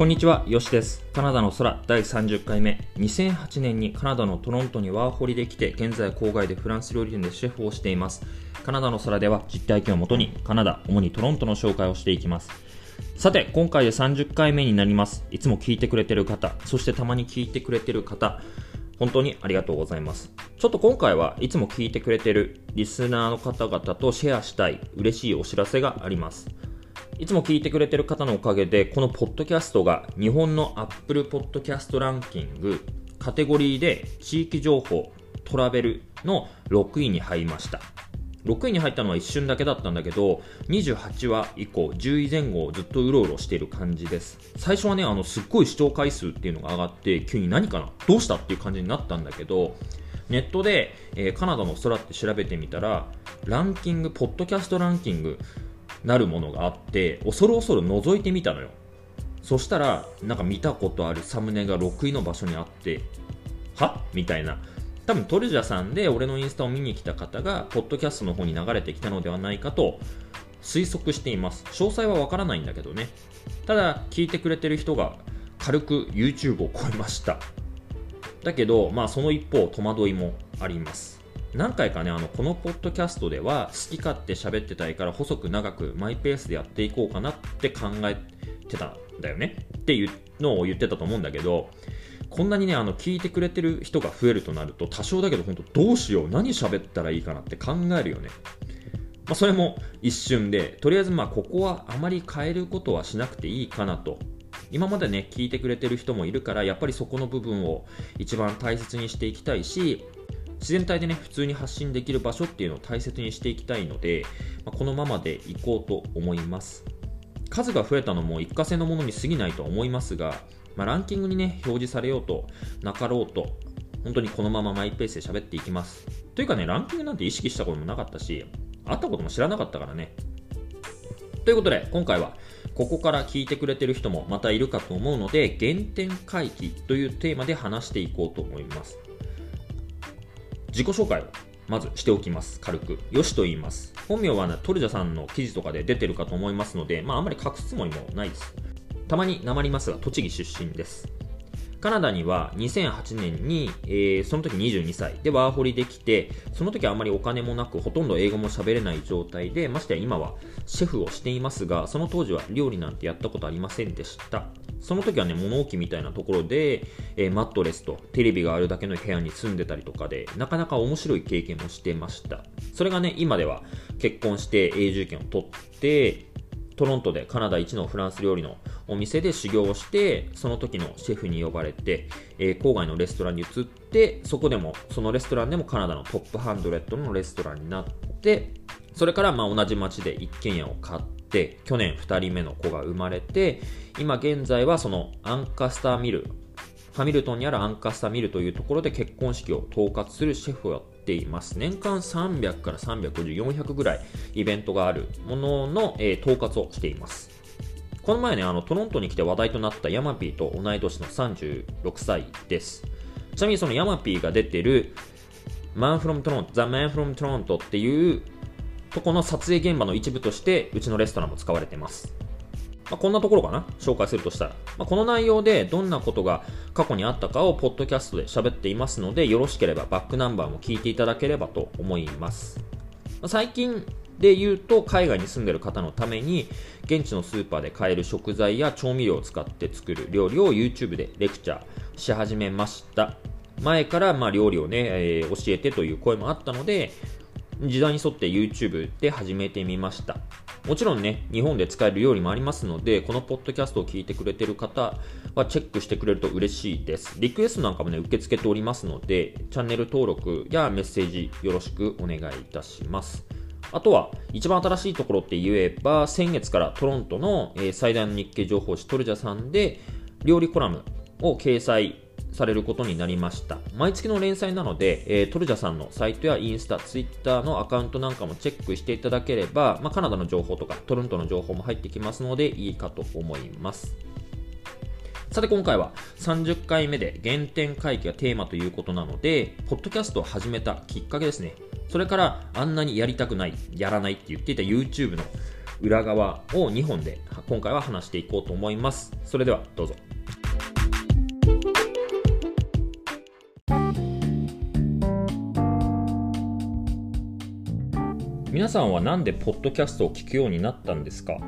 こんにちは、よしです。カナダの空第30回目。2008年にカナダのトロントにワーホリで来て、現在郊外でフランス料理店でシェフをしています。カナダの空では実体験をもとにカナダ、主にトロントの紹介をしていきます。さて、今回で30回目になります。いつも聞いてくれてる方、そしてたまに聞いてくれてる方、本当にありがとうございます。ちょっと今回はいつも聞いてくれてるリスナーの方々とシェアしたい嬉しいお知らせがあります。いつも聞いてくれてる方のおかげで、このポッドキャストが日本の Apple Podcast ランキングカテゴリーで地域情報、トラベルの6位に入りました。6位に入ったのは一瞬だけだったんだけど、28話以降、10位前後ずっとうろうろしている感じです。最初はね、あの、すっごい視聴回数っていうのが上がって、急に何かなどうしたっていう感じになったんだけど、ネットで、えーカナダの空って調べてみたら、ランキング、ポッドキャストランキングなるものがあって、恐る恐る覗いてみたのよ。そしたら、なんか見たことあるサムネが6位の場所にあって、は？みたいな。多分トルジャさんで俺のインスタを見に来た方が、ポッドキャストの方に流れてきたのではないかと推測しています。詳細はわからないんだけどね。ただ、聞いてくれてる人が軽く YouTube を超えました。だけど、まあその一方、戸惑いもあります。何回かね、あの、このポッドキャストでは好き勝手喋ってたいから細く長くマイペースでやっていこうかなって考えてたんだよね。っていうのを言ってたと思うんだけど、こんなにね、あの、聞いてくれてる人が増えるとなると、多少だけど本当どうしよう、何喋ったらいいかなって考えるよね。まあ、それも一瞬で、とりあえずまあ、ここはあまり変えることはしなくていいかなと。今までね、聞いてくれてる人もいるから、やっぱりそこの部分を一番大切にしていきたいし、自然体でね、普通に発信できる場所っていうのを大切にしていきたいので、まあ、このままでいこうと思います。数が増えたのも一過性のものに過ぎないと思いますが、まあ、ランキングにね、表示されようとなかろうと、本当にこのままマイペースで喋っていきます。というかね、ランキングなんて意識したこともなかったし、会ったことも知らなかったからね。ということで、今回は、ここから聞いてくれてる人もまたいるかと思うので、原点回帰というテーマで話していこうと思います。自己紹介をまずしておきます。軽く。よしと言います。本名はね、トルジャさんの記事とかで出てるかと思いますので、まああんまり隠すつもりもないです。たまになまりますが、栃木出身です。カナダには2008年に、えーその時22歳でワーホリできて、その時はあまりお金もなく、ほとんど英語も喋れない状態で、ましてや今はシェフをしていますが、その当時は料理なんてやったことありませんでした。その時はね、物置みたいなところで、えーマットレスとテレビがあるだけの部屋に住んでたりとかで、なかなか面白い経験をしてました。それがね、今では結婚して永住権を取って、トロントでカナダ一のフランス料理のお店で修行をして、その時のシェフに呼ばれて、えー郊外のレストランに移って、そこでも、そのレストランでもカナダのトップハンドレッドのレストランになって、それからまあ同じ町で一軒家を買って、去年2人目の子が生まれて、今現在はそのアンカスターミル、ハミルトンにあるアンカスタミルというところで結婚式を統括するシェフをやています。年間300から350、400ぐらいイベントがあるものの、えー統括をしています。この前ね、あのトロントに来て話題となったヤマピーと同い年の36歳です。ちなみにそのヤマピーが出てる Man from Toronto, The Man from Toronto っていうとこの撮影現場の一部としてうちのレストランも使われています。まあ、こんなところかな？紹介するとしたら。まあ、この内容でどんなことが過去にあったかをポッドキャストで喋っていますので、よろしければバックナンバーも聞いていただければと思います。まあ最近で言うと、海外に住んでる方のために、現地のスーパーで買える食材や調味料を使って作る料理を YouTube でレクチャーし始めました。前からまあ料理をね、えー教えてという声もあったので、時代に沿って YouTube で始めてみました。もちろんね、日本で使える料理もありますので、このポッドキャストを聞いてくれてる方はチェックしてくれると嬉しいです。リクエストなんかもね、受け付けておりますので、チャンネル登録やメッセージよろしくお願いいたします。あとは、一番新しいところって言えば、先月からトロントの、最大の日経情報誌トルジャさんで、料理コラムを掲載されることになりました。毎月の連載なので、えートルジャさんのサイトやインスタ、ツイッターのアカウントなんかもチェックしていただければ、まあ、カナダの情報とかトロントの情報も入ってきますので、いいかと思います。さて今回は30回目で原点回帰がテーマということなので、ポッドキャストを始めたきっかけですね。それからあんなにやりたくない、やらないって言っていた YouTube の裏側を2本で今回は話していこうと思います。それではどうぞ。皆さんは何でポッドキャストを聞くようになったんですか？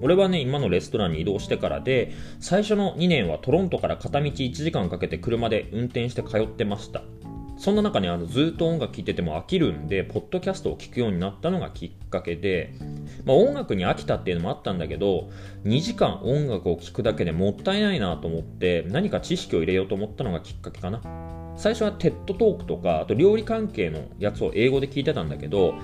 俺はね、今のレストランに移動してからで、最初の2年はトロントから片道1時間かけて車で運転して通ってました。そんな中にあのずっと音楽聴いてても飽きるんで、ポッドキャストを聴くようになったのがきっかけで、まあ、音楽に飽きたっていうのもあったんだけど、2時間音楽を聴くだけでもったいないなと思って、何か知識を入れようと思ったのがきっかけかな。最初はテッドトークとか、あと料理関係のやつを英語で聞いてたんだけど、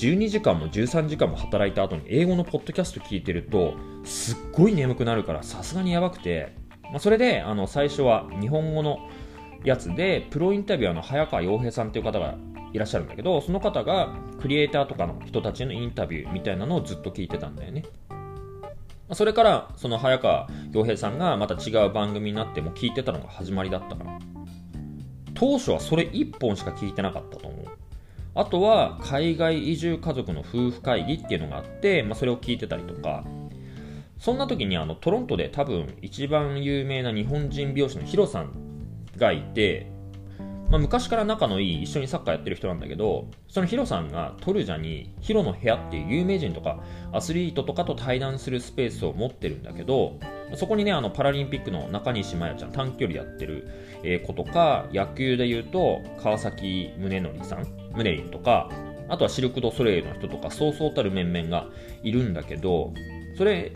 12時間も13時間も働いた後に英語のポッドキャスト聞いてると、すっごい眠くなるからさすがにやばくて、まあ、それであの最初は日本語のやつで、プロインタビュアーの早川洋平さんっていう方がいらっしゃるんだけど、その方がクリエイターとかの人たちのインタビューみたいなのをずっと聞いてたんだよね。それから、その早川洋平さんがまた違う番組になっても聞いてたのが始まりだったから。当初はそれ1本しか聞いてなかったと思う。あとは、海外移住家族の夫婦会議っていうのがあって、まあ、それを聞いてたりとか、そんな時にあのトロントで多分一番有名な日本人美容師のヒロさんがいて、まあ、昔から仲のいい一緒にサッカーやってる人なんだけどそのヒロさんがトルジャにヒロの部屋っていう有名人とかアスリートとかと対談するスペースを持ってるんだけどそこにねあのパラリンピックの中西麻耶ちゃん短距離やってる子とか野球で言うと川崎宗則さん宗リンとかあとはシルク・ド・ソレイユの人とかそうそうたる面々がいるんだけどそれ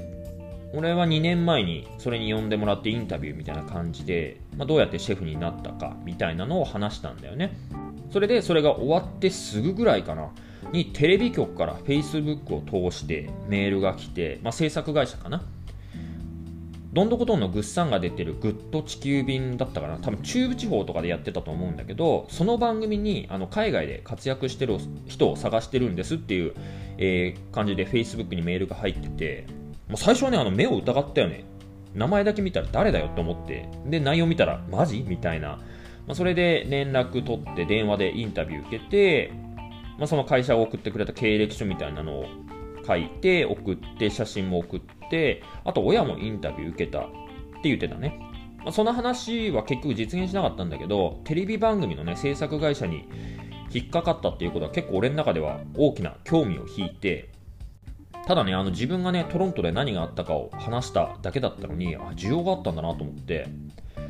俺は2年前にそれに呼んでもらってインタビューみたいな感じで、まあ、どうやってシェフになったかみたいなのを話したんだよね。それでそれが終わってすぐぐらいかな、にテレビ局から Facebook を通してメールが来て、まあ、制作会社かな。どんどこどんのグッサンが出てるグッと地球便だったかな多分中部地方とかでやってたと思うんだけどその番組にあの海外で活躍してる人を探してるんですっていう、えー、感じで Facebook にメールが入っててもう最初はね、あの目を疑ったよね。名前だけ見たら誰だよって思って、で、内容見たらマジ？みたいな。まあ、それで連絡取って電話でインタビュー受けて、まあ、その会社が送ってくれた経歴書みたいなのを書いて、送って、写真も送って、あと親もインタビュー受けたって言ってたね。まあ、その話は結局実現しなかったんだけど、テレビ番組のね、制作会社に引っかかったっていうことは結構俺の中では大きな興味を引いて、ただね、あの自分がね、トロントで何があったかを話しただけだったのに、あ、需要があったんだなと思って、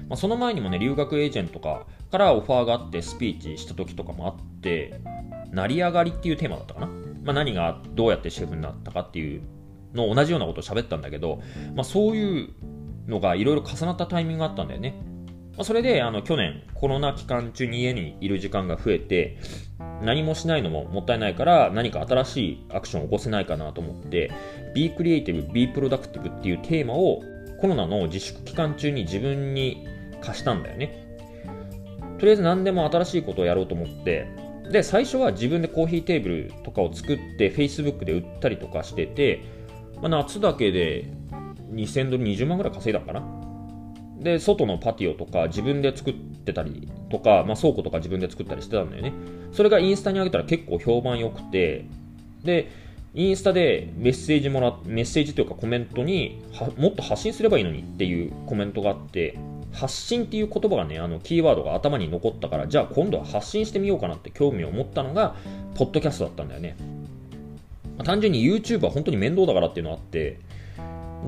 まあ、その前にもね、留学エージェントとかからオファーがあってスピーチした時とかもあって、成り上がりっていうテーマだったかな。まあ、何がどうやってシェフになったかっていうの同じようなことを喋ったんだけど、まあ、そういうのがいろいろ重なったタイミングがあったんだよね。まあ、それであの去年コロナ期間中に家にいる時間が増えて何もしないのももったいないから何か新しいアクションを起こせないかなと思って Be Creative, Be Productive っていうテーマをコロナの自粛期間中に自分に貸したんだよねとりあえず何でも新しいことをやろうと思ってで最初は自分でコーヒーテーブルとかを作って Facebook で売ったりとかしてて、まあ、夏だけで2000ドル20万ぐらい稼いだのかなで、外のパティオとか自分で作ってたりとか、まあ、倉庫とか自分で作ったりしてたんだよね。それがインスタに上げたら結構評判良くて、で、インスタでメッセージもらメッセージというかコメントにもっと発信すればいいのにっていうコメントがあって発信っていう言葉がねあのキーワードが頭に残ったからじゃあ今度は発信してみようかなって興味を持ったのがポッドキャストだったんだよね、まあ、単純に YouTube は本当に面倒だからっていうのがあって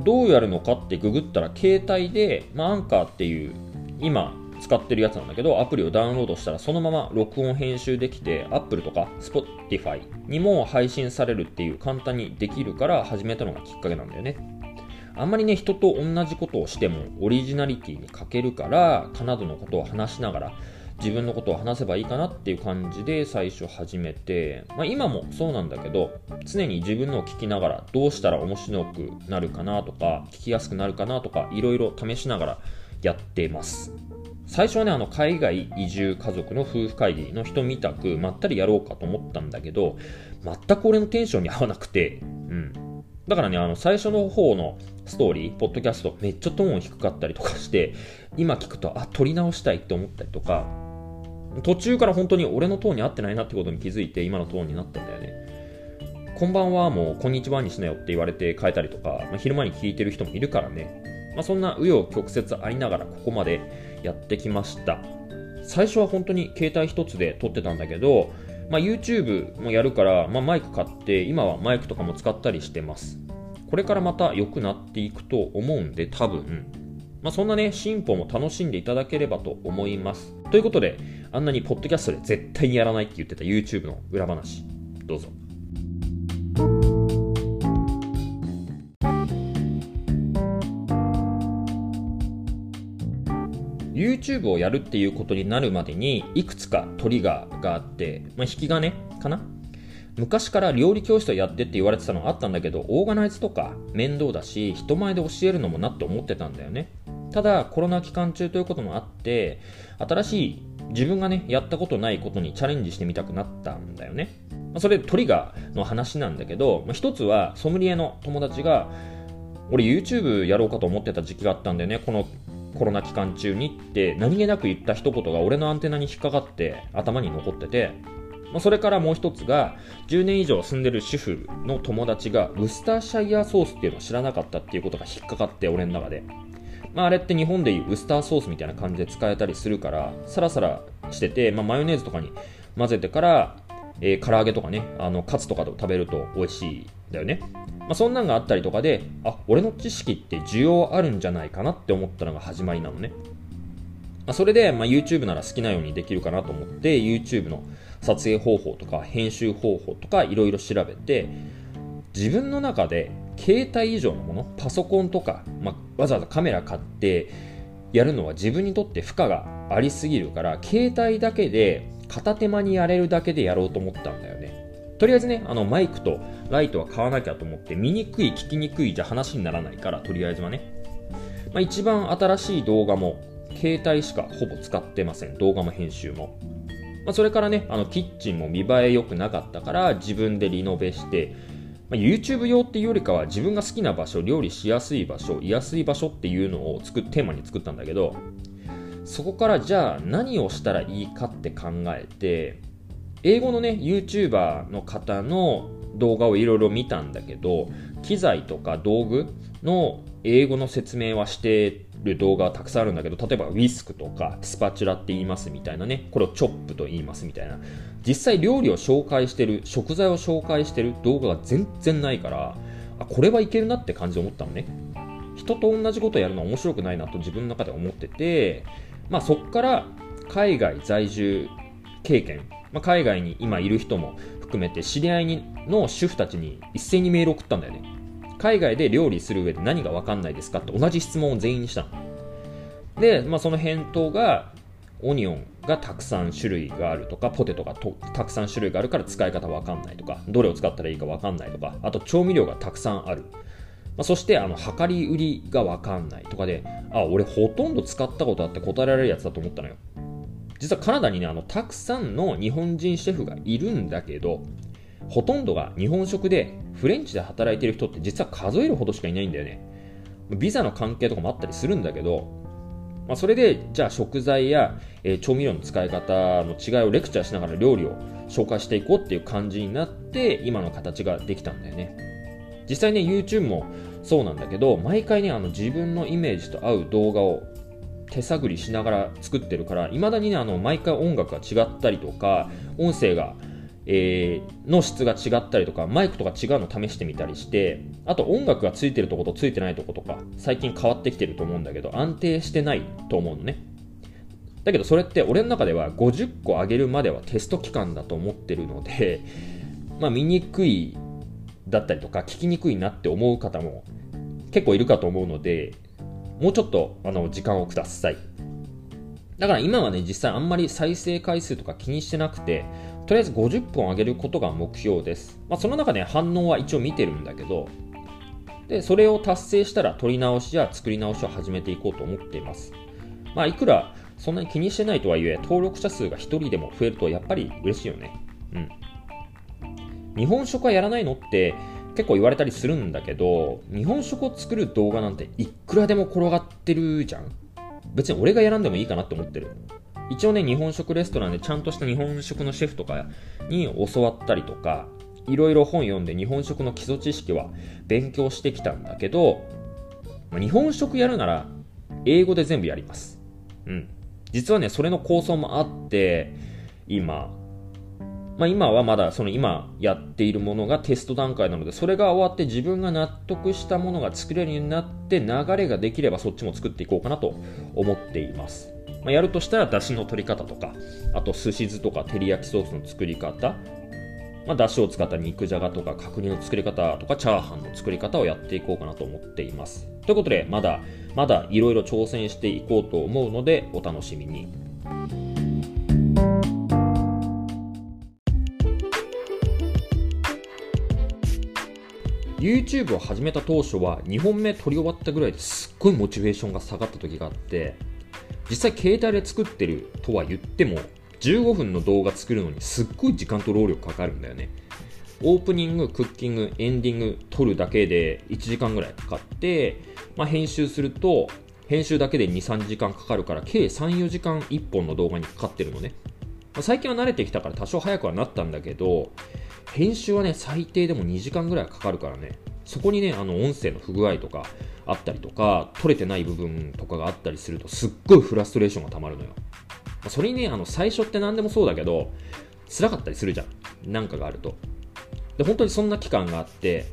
どうやるのかってググったら携帯で、まあ、アンカーっていう今使ってるやつなんだけどアプリをダウンロードしたらそのまま録音編集できて Apple とか Spotify にも配信されるっていう簡単にできるから始めたのがきっかけなんだよね。あんまりね人と同じことをしてもオリジナリティに欠けるからカナダのことを話しながら自分のことを話せばいいかなっていう感じで最初始めて、まあ、今もそうなんだけど常に自分のを聞きながらどうしたら面白くなるかなとか聞きやすくなるかなとかいろいろ試しながらやってます。最初はねあの海外移住家族の夫婦会議の人みたくまったりやろうかと思ったんだけど全く俺のテンションに合わなくてうん。だからね、あの、最初の方のストーリー、ポッドキャスト、めっちゃトーン低かったりとかして、今聞くと、あ、撮り直したいって思ったりとか、途中から本当に俺のトーンに合ってないなってことに気づいて今のトーンになったんだよね。こんばんはもうこんにちはにしなよって言われて変えたりとか、まあ、昼間に聞いてる人もいるからね、まあ、そんな紆余曲折ありながらここまでやってきました。最初は本当に携帯一つで撮ってたんだけど、まあ、YouTube もやるから、まあ、マイク買って今はマイクとかも使ったりしてます。これからまた良くなっていくと思うんで多分まあ、そんなね、進歩も楽しんでいただければと思います。ということで、あんなにポッドキャストで絶対にやらないって言ってた YouTube の裏話、どうぞ。YouTube をやるっていうことになるまでにいくつかトリガーがあって、まあ、引き金かな昔から料理教室をやってって言われてたのあったんだけどオーガナイズとか面倒だし人前で教えるのもなって思ってたんだよね。ただコロナ期間中ということもあって新しい自分がねやったことないことにチャレンジしてみたくなったんだよね。それトリガーの話なんだけど一つはソムリエの友達が俺 YouTube やろうかと思ってた時期があったんだよね。このコロナ期間中にって何気なく言った一言が俺のアンテナに引っかかって頭に残ってて。まあそれからもう一つが10年以上住んでる主婦の友達がウスターシャイヤーソースっていうのを知らなかったっていうことが引っかかって俺の中で。まあ、あれって日本でいうウスターソースみたいな感じで使えたりするからサラサラしてて、まあ、マヨネーズとかに混ぜてから、えー、唐揚げとかねあのカツとかと食べると美味しいだよね、まあ、そんなんがあったりとかであ俺の知識って需要あるんじゃないかなって思ったのが始まりなのね、まあ、それで、まあ、YouTube なら好きなようにできるかなと思って YouTube の撮影方法とか編集方法とかいろいろ調べて自分の中で携帯以上のものパソコンとか、まあ、わざわざカメラ買ってやるのは自分にとって負荷がありすぎるから携帯だけで片手間にやれるだけでやろうと思ったんだよね。とりあえずねあのマイクとライトは買わなきゃと思って見にくい聞きにくいじゃ話にならないからとりあえずはね、まあ、一番新しい動画も携帯しかほぼ使ってません。動画も編集も、まあ、それからねあのキッチンも見栄え良くなかったから自分でリノベしてまあ、YouTube 用っていうよりかは自分が好きな場所料理しやすい場所居やすい場所っていうのを作テーマに作ったんだけどそこからじゃあ何をしたらいいかって考えて英語のね YouTuber の方の動画をいろいろ見たんだけど機材とか道具の英語の説明はしてる動画はたくさんあるんだけど例えばウィスクとかスパチュラって言いますみたいなねこれをチョップと言いますみたいな。実際料理を紹介してる食材を紹介してる動画が全然ないからあこれはいけるなって感じで思ったのね。人と同じことやるのは面白くないなと自分の中で思っててまあそっから海外在住経験、まあ、海外に今いる人も含めて知り合いの主婦たちに一斉にメール送ったんだよね。海外で料理する上で何が分かんないですかって同じ質問を全員にしたの。で、まあ、その返答がオニオンがたくさん種類があるとかポテトがたくさん種類があるから使い方分かんないとかどれを使ったらいいか分かんないとかあと調味料がたくさんある、まあ、そしてあの量り売りが分かんないとかであ俺ほとんど使ったことあって答えられるやつだと思ったのよ。実はカナダにねあのたくさんの日本人シェフがいるんだけどほとんどが日本食でフレンチで働いてる人って実は数えるほどしかいないんだよね。ビザの関係とかもあったりするんだけどまあ、それでじゃあ食材や、えー、調味料の使い方の違いをレクチャーしながら料理を紹介していこうっていう感じになって今の形ができたんだよね。実際ね YouTube もそうなんだけど毎回ねあの自分のイメージと合う動画を手探りしながら作ってるからいまだにねあの毎回音楽が違ったりとか音声がえー、の質が違ったりとかマイクとか違うの試してみたりしてあと音楽がついてるとことついてないとことか最近変わってきてると思うんだけど安定してないと思うのね。だけどそれって俺の中では50個上げるまではテスト期間だと思ってるので まあ見にくいだったりとか聞きにくいなって思う方も結構いるかと思うのでもうちょっとあの時間をください。だから今はね実際あんまり再生回数とか気にしてなくてとりあえず50本上げることが目標です。まあ、その中で反応は一応見てるんだけど、で、それを達成したら撮り直しや作り直しを始めていこうと思っています。まあ、いくらそんなに気にしてないとはいえ、登録者数が1人でも増えるとやっぱり嬉しいよね。うん。日本食はやらないのって結構言われたりするんだけど、日本食を作る動画なんていくらでも転がってるじゃん。別に俺がやらんでもいいかなって思ってる。一応ね、日本食レストランでちゃんとした日本食のシェフとかに教わったりとか、いろいろ本読んで日本食の基礎知識は勉強してきたんだけど、日本食やるなら英語で全部やります。うん。実はね、それの構想もあって、今、まあ、今はまだその今やっているものがテスト段階なので、それが終わって自分が納得したものが作れるようになって流れができればそっちも作っていこうかなと思っています。まあ、やるとしたら出汁の取り方とか、あと寿司酢とか照り焼きソースの作り方、まあ、出汁を使った肉じゃがとか角煮の作り方とかチャーハンの作り方をやっていこうかなと思っています。ということで、まだまだいろいろ挑戦していこうと思うので、お楽しみに。YouTube を始めた当初は2本目撮り終わったぐらいですっごいモチベーションが下がった時があって実際携帯で作ってるとは言っても15分の動画作るのにすっごい時間と労力かかるんだよね。オープニング、クッキング、エンディング撮るだけで1時間ぐらいかかって、まあ、編集すると編集だけで2、3時間かかるから計3、4時間1本の動画にかかってるのね、最近は慣れてきたから多少早くはなったんだけど編集はね、最低でも2時間ぐらいかかるからね、そこにね、あの、音声の不具合とかあったりとか、取れてない部分とかがあったりすると、すっごいフラストレーションがたまるのよ。それにね、あの、最初って何でもそうだけど、辛かったりするじゃん。なんかがあると。で、本当にそんな期間があって、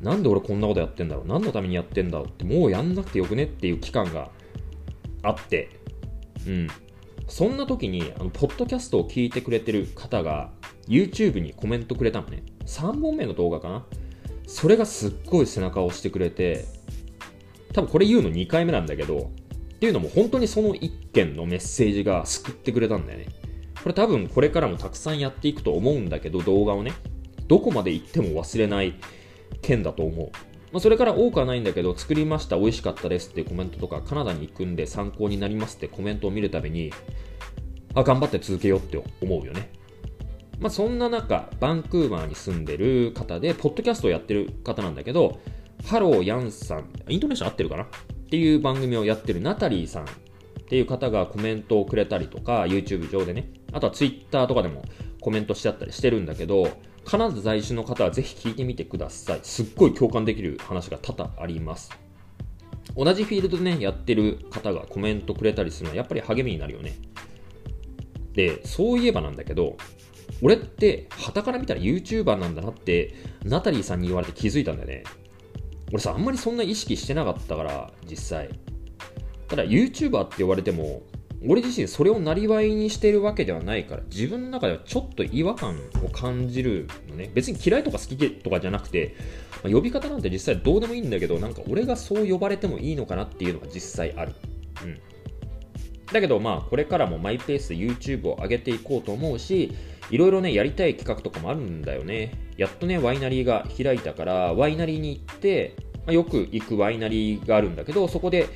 なんで俺こんなことやってんだろう？何のためにやってんだろうって、もうやんなくてよくねっていう期間があって、うん。そんな時に、あの、ポッドキャストを聞いてくれてる方が、YouTube にコメントくれたのね。3本目の動画かな。それがすっごい背中を押してくれて、多分これ言うの2回目なんだけど、っていうのも本当にその1件のメッセージが救ってくれたんだよね。これ多分これからもたくさんやっていくと思うんだけど、動画をね。どこまで行っても忘れない件だと思う。まあ、それから多くはないんだけど、作りました、美味しかったですっていうコメントとか、カナダに行くんで参考になりますってコメントを見るたびに、あ、頑張って続けようって思うよね。まあ、そんな中、バンクーバーに住んでる方で、ポッドキャストをやってる方なんだけど、ハローヤンさん、イントネーション合ってるかな？っていう番組をやってるナタリーさんっていう方がコメントをくれたりとか、YouTube 上でね、あとは Twitter とかでもコメントしてあったりしてるんだけど、カナダ在住の方はぜひ聞いてみてください。すっごい共感できる話が多々あります。同じフィールドでね、やってる方がコメントくれたりするのはやっぱり励みになるよね。で、そういえばなんだけど、俺って、旗から見たら YouTuber なんだなって、ナタリーさんに言われて気づいたんだよね。俺さ、あんまりそんな意識してなかったから、実際。ただ、YouTuber って言われても、俺自身それをなりわいにしてるわけではないから、自分の中ではちょっと違和感を感じるのね。別に嫌いとか好きとかじゃなくて、まあ、呼び方なんて実際どうでもいいんだけど、なんか俺がそう呼ばれてもいいのかなっていうのが実際ある。うん。だけどまあこれからもマイペースで YouTube を上げていこうと思うし、いろいろね、やりたい企画とかもあるんだよね。やっとね、ワイナリーが開いたから、ワイナリーに行って、まあ、よく行くワイナリーがあるんだけど、そこで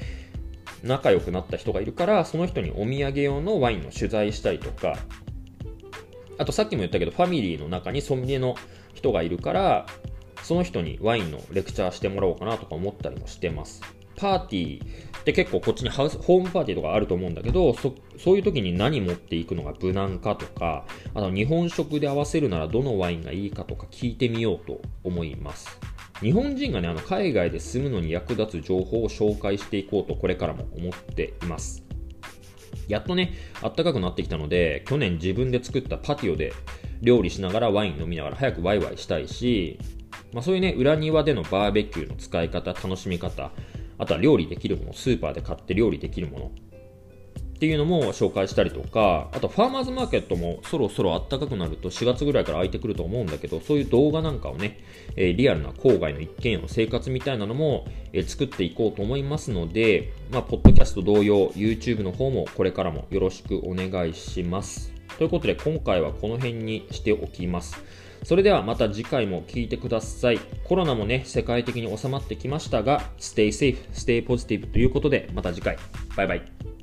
仲良くなった人がいるから、その人にお土産用のワインの取材したりとか、あとさっきも言ったけど、ファミリーの中にソムリエの人がいるから、その人にワインのレクチャーしてもらおうかなとか思ったりもしてます。パーティーで結構こっちにハウスホームパーティーとかあると思うんだけどそそういう時に何持っていくのが無難かとかあと日本食で合わせるならどのワインがいいかとか聞いてみようと思います。日本人がねあの海外で住むのに役立つ情報を紹介していこうとこれからも思っています。やっとね暖かくなってきたので去年自分で作ったパティオで料理しながらワイン飲みながら早くワイワイしたいしまあ、そういうね、裏庭でのバーベキューの使い方、楽しみ方、あとは料理できるもの、スーパーで買って料理できるものっていうのも紹介したりとか、あとファーマーズマーケットもそろそろ暖かくなると4月ぐらいから空いてくると思うんだけど、そういう動画なんかをね、え、リアルな郊外の一軒家の生活みたいなのも、え、作っていこうと思いますので、まあ、ポッドキャスト同様、YouTube の方もこれからもよろしくお願いします。ということで今回はこの辺にしておきます。それではまた次回も聞いてください。コロナもね、世界的に収まってきましたが、stay safe, stay positive ということで、また次回。バイバイ。